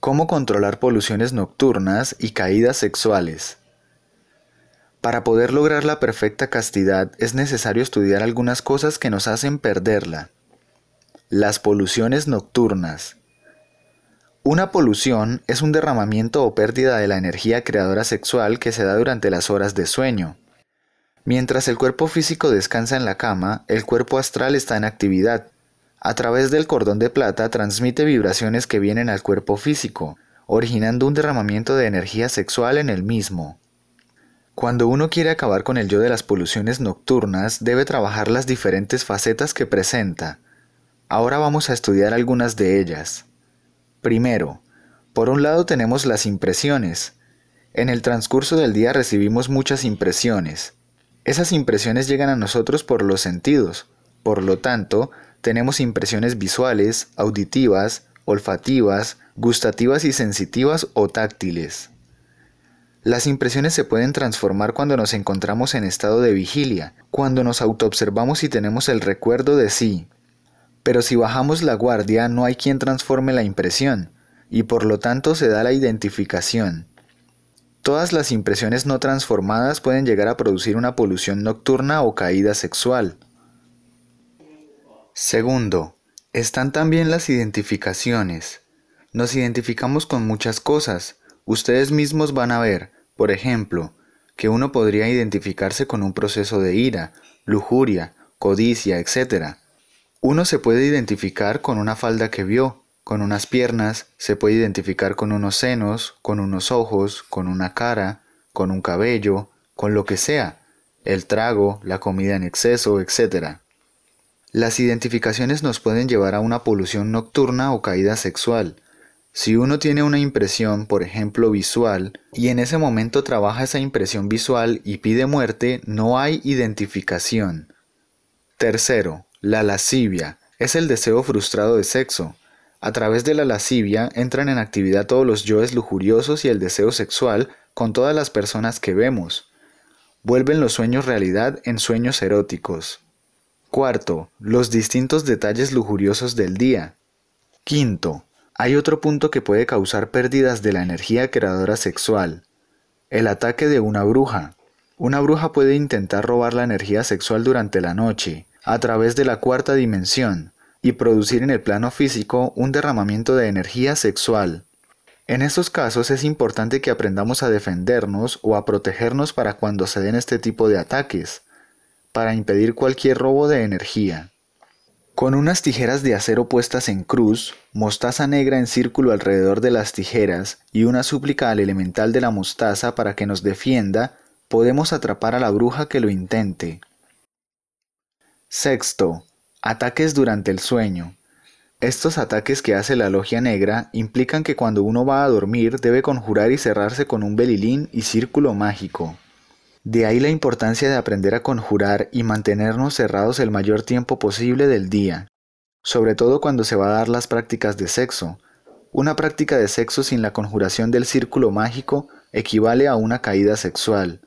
Cómo controlar poluciones nocturnas y caídas sexuales. Para poder lograr la perfecta castidad es necesario estudiar algunas cosas que nos hacen perderla. Las poluciones nocturnas. Una polución es un derramamiento o pérdida de la energía creadora sexual que se da durante las horas de sueño. Mientras el cuerpo físico descansa en la cama, el cuerpo astral está en actividad, a través del cordón de plata transmite vibraciones que vienen al cuerpo físico, originando un derramamiento de energía sexual en el mismo. Cuando uno quiere acabar con el yo de las poluciones nocturnas, debe trabajar las diferentes facetas que presenta. Ahora vamos a estudiar algunas de ellas. Primero, por un lado tenemos las impresiones. En el transcurso del día recibimos muchas impresiones. Esas impresiones llegan a nosotros por los sentidos, por lo tanto, tenemos impresiones visuales, auditivas, olfativas, gustativas y sensitivas o táctiles. Las impresiones se pueden transformar cuando nos encontramos en estado de vigilia, cuando nos autoobservamos y tenemos el recuerdo de sí. Pero si bajamos la guardia no hay quien transforme la impresión, y por lo tanto se da la identificación. Todas las impresiones no transformadas pueden llegar a producir una polución nocturna o caída sexual. Segundo, están también las identificaciones. Nos identificamos con muchas cosas. Ustedes mismos van a ver, por ejemplo, que uno podría identificarse con un proceso de ira, lujuria, codicia, etc. Uno se puede identificar con una falda que vio, con unas piernas, se puede identificar con unos senos, con unos ojos, con una cara, con un cabello, con lo que sea, el trago, la comida en exceso, etc. Las identificaciones nos pueden llevar a una polución nocturna o caída sexual. Si uno tiene una impresión, por ejemplo, visual, y en ese momento trabaja esa impresión visual y pide muerte, no hay identificación. Tercero, la lascivia. Es el deseo frustrado de sexo. A través de la lascivia entran en actividad todos los yoes lujuriosos y el deseo sexual con todas las personas que vemos. Vuelven los sueños realidad en sueños eróticos. Cuarto, los distintos detalles lujuriosos del día. Quinto, hay otro punto que puede causar pérdidas de la energía creadora sexual. El ataque de una bruja. Una bruja puede intentar robar la energía sexual durante la noche, a través de la cuarta dimensión, y producir en el plano físico un derramamiento de energía sexual. En estos casos es importante que aprendamos a defendernos o a protegernos para cuando se den este tipo de ataques para impedir cualquier robo de energía. Con unas tijeras de acero puestas en cruz, mostaza negra en círculo alrededor de las tijeras y una súplica al elemental de la mostaza para que nos defienda, podemos atrapar a la bruja que lo intente. Sexto, ataques durante el sueño. Estos ataques que hace la logia negra implican que cuando uno va a dormir debe conjurar y cerrarse con un belilín y círculo mágico. De ahí la importancia de aprender a conjurar y mantenernos cerrados el mayor tiempo posible del día, sobre todo cuando se va a dar las prácticas de sexo. Una práctica de sexo sin la conjuración del círculo mágico equivale a una caída sexual.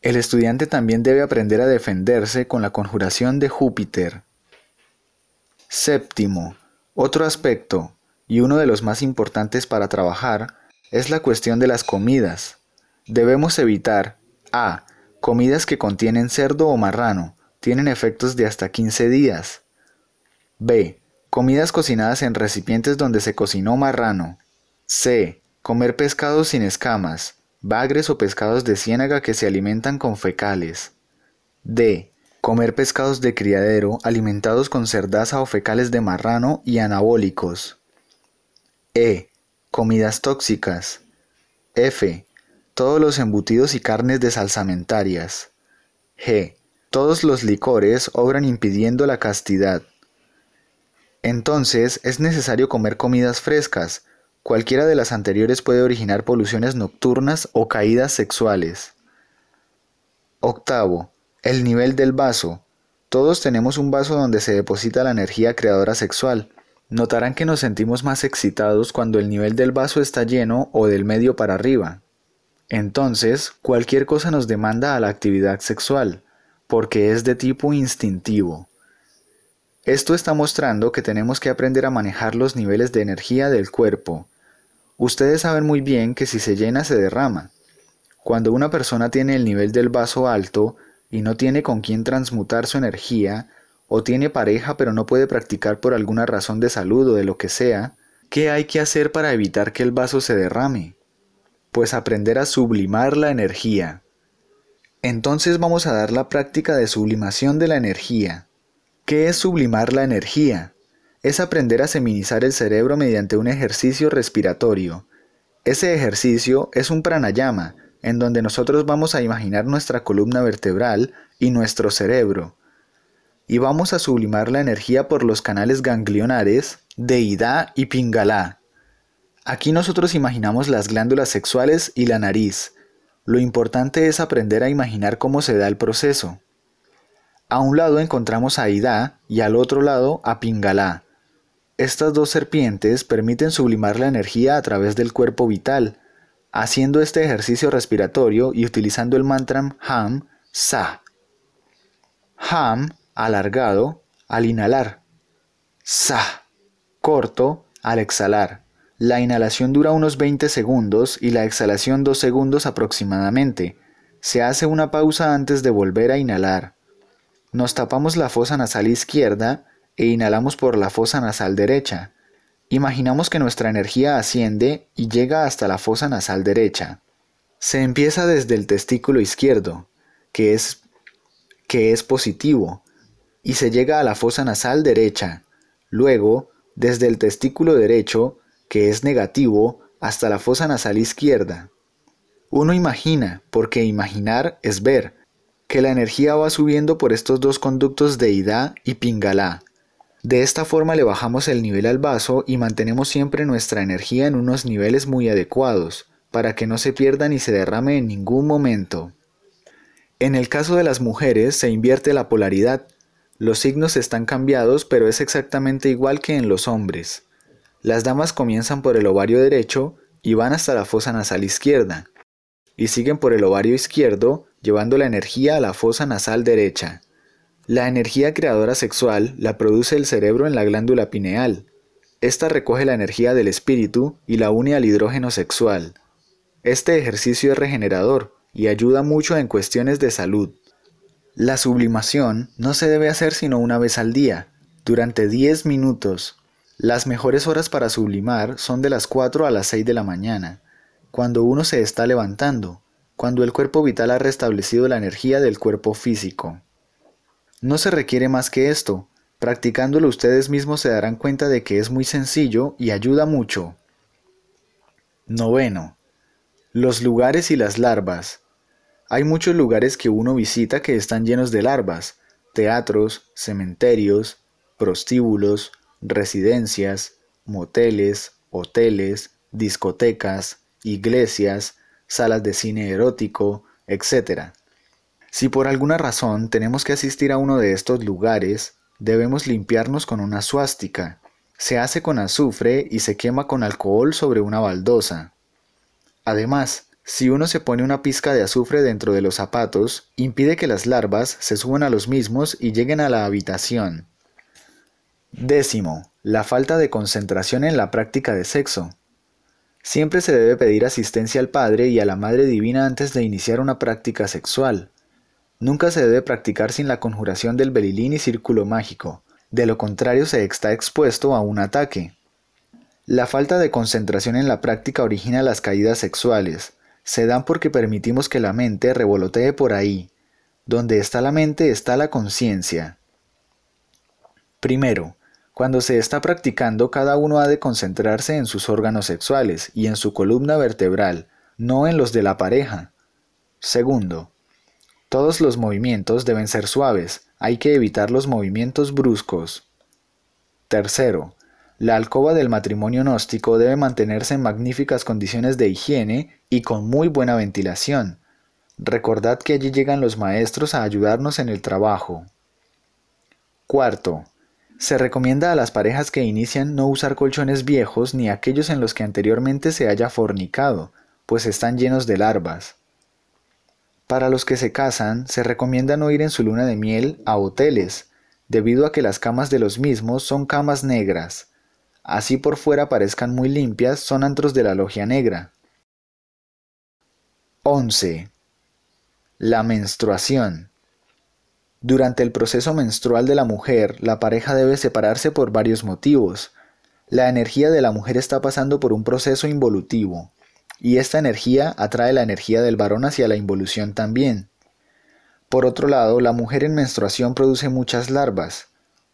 El estudiante también debe aprender a defenderse con la conjuración de Júpiter. Séptimo, otro aspecto, y uno de los más importantes para trabajar, es la cuestión de las comidas. Debemos evitar a. Comidas que contienen cerdo o marrano tienen efectos de hasta 15 días. B. Comidas cocinadas en recipientes donde se cocinó marrano. C. Comer pescados sin escamas, bagres o pescados de ciénaga que se alimentan con fecales. D. Comer pescados de criadero alimentados con cerdaza o fecales de marrano y anabólicos. E. Comidas tóxicas. F todos los embutidos y carnes de salsamentarias. G. Todos los licores obran impidiendo la castidad. Entonces es necesario comer comidas frescas. Cualquiera de las anteriores puede originar poluciones nocturnas o caídas sexuales. Octavo. El nivel del vaso. Todos tenemos un vaso donde se deposita la energía creadora sexual. Notarán que nos sentimos más excitados cuando el nivel del vaso está lleno o del medio para arriba. Entonces, cualquier cosa nos demanda a la actividad sexual, porque es de tipo instintivo. Esto está mostrando que tenemos que aprender a manejar los niveles de energía del cuerpo. Ustedes saben muy bien que si se llena se derrama. Cuando una persona tiene el nivel del vaso alto y no tiene con quién transmutar su energía, o tiene pareja pero no puede practicar por alguna razón de salud o de lo que sea, ¿qué hay que hacer para evitar que el vaso se derrame? Pues aprender a sublimar la energía. Entonces vamos a dar la práctica de sublimación de la energía. ¿Qué es sublimar la energía? Es aprender a seminizar el cerebro mediante un ejercicio respiratorio. Ese ejercicio es un pranayama, en donde nosotros vamos a imaginar nuestra columna vertebral y nuestro cerebro y vamos a sublimar la energía por los canales ganglionares de Ida y Pingala. Aquí nosotros imaginamos las glándulas sexuales y la nariz. Lo importante es aprender a imaginar cómo se da el proceso. A un lado encontramos a Ida y al otro lado a Pingala. Estas dos serpientes permiten sublimar la energía a través del cuerpo vital, haciendo este ejercicio respiratorio y utilizando el mantra Ham Sa. Ham alargado al inhalar. Sa, corto al exhalar. La inhalación dura unos 20 segundos y la exhalación 2 segundos aproximadamente. Se hace una pausa antes de volver a inhalar. Nos tapamos la fosa nasal izquierda e inhalamos por la fosa nasal derecha. Imaginamos que nuestra energía asciende y llega hasta la fosa nasal derecha. Se empieza desde el testículo izquierdo, que es, que es positivo, y se llega a la fosa nasal derecha. Luego, desde el testículo derecho, que es negativo, hasta la fosa nasal izquierda. Uno imagina, porque imaginar es ver, que la energía va subiendo por estos dos conductos de Ida y Pingala. De esta forma le bajamos el nivel al vaso y mantenemos siempre nuestra energía en unos niveles muy adecuados, para que no se pierda ni se derrame en ningún momento. En el caso de las mujeres se invierte la polaridad, los signos están cambiados, pero es exactamente igual que en los hombres. Las damas comienzan por el ovario derecho y van hasta la fosa nasal izquierda, y siguen por el ovario izquierdo, llevando la energía a la fosa nasal derecha. La energía creadora sexual la produce el cerebro en la glándula pineal. Esta recoge la energía del espíritu y la une al hidrógeno sexual. Este ejercicio es regenerador y ayuda mucho en cuestiones de salud. La sublimación no se debe hacer sino una vez al día, durante 10 minutos. Las mejores horas para sublimar son de las 4 a las 6 de la mañana, cuando uno se está levantando, cuando el cuerpo vital ha restablecido la energía del cuerpo físico. No se requiere más que esto, practicándolo ustedes mismos se darán cuenta de que es muy sencillo y ayuda mucho. Noveno. Los lugares y las larvas. Hay muchos lugares que uno visita que están llenos de larvas, teatros, cementerios, prostíbulos, residencias, moteles, hoteles, discotecas, iglesias, salas de cine erótico, etc. Si por alguna razón tenemos que asistir a uno de estos lugares, debemos limpiarnos con una suástica. Se hace con azufre y se quema con alcohol sobre una baldosa. Además, si uno se pone una pizca de azufre dentro de los zapatos, impide que las larvas se suban a los mismos y lleguen a la habitación. Décimo, la falta de concentración en la práctica de sexo. Siempre se debe pedir asistencia al Padre y a la Madre Divina antes de iniciar una práctica sexual. Nunca se debe practicar sin la conjuración del belilín y círculo mágico, de lo contrario se está expuesto a un ataque. La falta de concentración en la práctica origina las caídas sexuales, se dan porque permitimos que la mente revolotee por ahí. Donde está la mente está la conciencia. Primero, cuando se está practicando cada uno ha de concentrarse en sus órganos sexuales y en su columna vertebral, no en los de la pareja. Segundo, todos los movimientos deben ser suaves, hay que evitar los movimientos bruscos. Tercero, la alcoba del matrimonio gnóstico debe mantenerse en magníficas condiciones de higiene y con muy buena ventilación. Recordad que allí llegan los maestros a ayudarnos en el trabajo. Cuarto, se recomienda a las parejas que inician no usar colchones viejos ni aquellos en los que anteriormente se haya fornicado, pues están llenos de larvas. Para los que se casan, se recomienda no ir en su luna de miel a hoteles, debido a que las camas de los mismos son camas negras. así por fuera parezcan muy limpias, son antros de la logia negra. 11. La menstruación. Durante el proceso menstrual de la mujer, la pareja debe separarse por varios motivos. La energía de la mujer está pasando por un proceso involutivo, y esta energía atrae la energía del varón hacia la involución también. Por otro lado, la mujer en menstruación produce muchas larvas,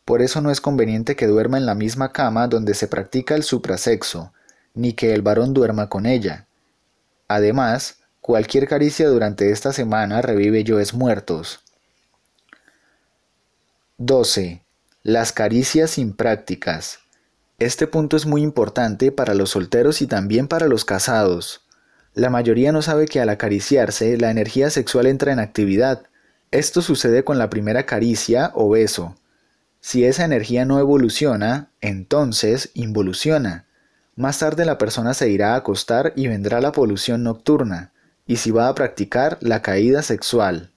por eso no es conveniente que duerma en la misma cama donde se practica el suprasexo, ni que el varón duerma con ella. Además, cualquier caricia durante esta semana revive yoes muertos. 12. Las caricias imprácticas. Este punto es muy importante para los solteros y también para los casados. La mayoría no sabe que al acariciarse la energía sexual entra en actividad. Esto sucede con la primera caricia o beso. Si esa energía no evoluciona, entonces involuciona. Más tarde la persona se irá a acostar y vendrá la polución nocturna, y si va a practicar la caída sexual.